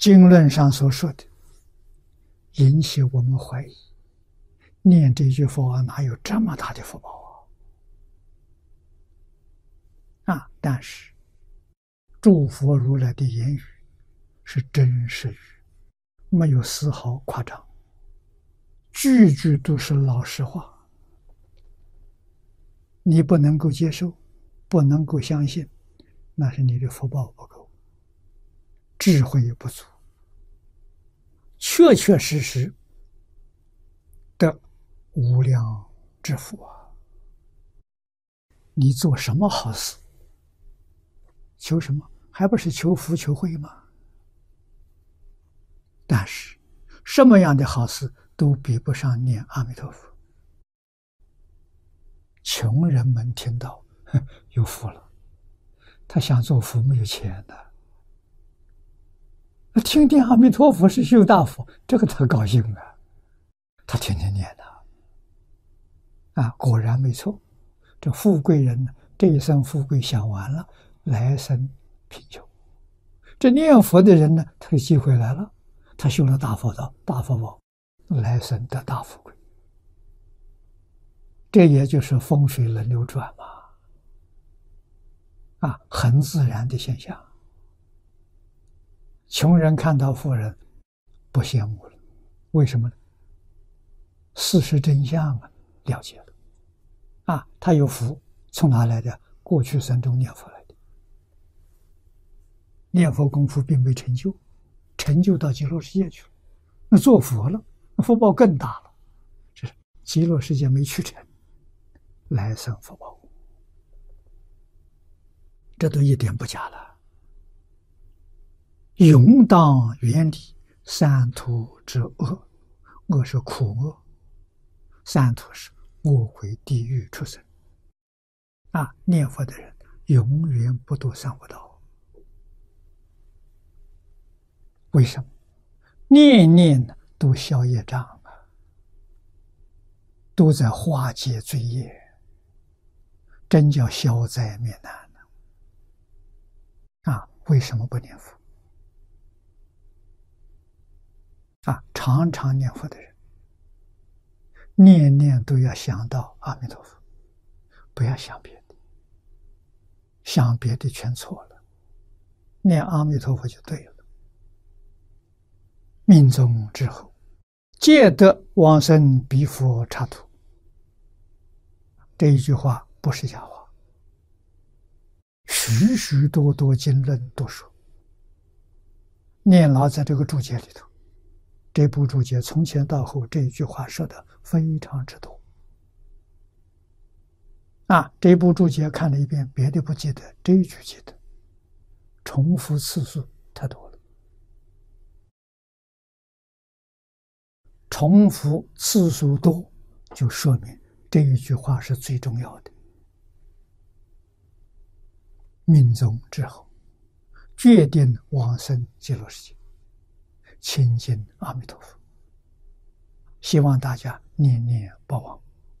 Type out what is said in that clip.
经论上所说的，引起我们怀疑，念这句佛号哪有这么大的福报啊？啊！但是，诸佛如来的言语是真实语，没有丝毫夸张，句句都是老实话。你不能够接受，不能够相信，那是你的福报不够，智慧不足，确确实实的无量之福啊！你做什么好事，求什么？还不是求福求慧吗？但是，什么样的好事都比不上念阿弥陀佛。穷人们听到，哼，有福了。他想做佛没有钱的，听见阿弥陀佛是修大福，这个他高兴啊，他天天念的，啊，果然没错。这富贵人呢，这一生富贵享完了，来生贫穷。这念佛的人呢，他的机会来了，他修了大佛道、大佛宝，来生得大富贵。这也就是风水轮流转嘛，啊，很自然的现象。穷人看到富人，不羡慕了，为什么呢？事实真相啊，了解了，啊，他有福，从哪来的？过去三中念佛来的，念佛功夫并没成就，成就到极乐世界去了，那做佛了，那福报更大了，这是极乐世界没去成。来生福报，这都一点不假了。永当远离三途之恶，恶是苦恶，三途是我回、地狱、出生。啊，念佛的人永远不堕三恶道。为什么？念念都消业障啊，都在化解罪业。真叫消灾免难呢！啊，为什么不念佛？啊，常常念佛的人，念念都要想到阿弥陀佛，不要想别的，想别的全错了，念阿弥陀佛就对了。命中之后，皆得往生彼佛刹土。这一句话。不是假话，许许多多经论都说。念老在这个注解里头，这部注解从前到后这一句话说的非常之多。啊，这部注解看了一遍，别的不记得，这一句记得，重复次数太多了。重复次数多，就说明这一句话是最重要的。命中之后，决定往生极乐世界，亲近阿弥陀佛。希望大家念念不忘。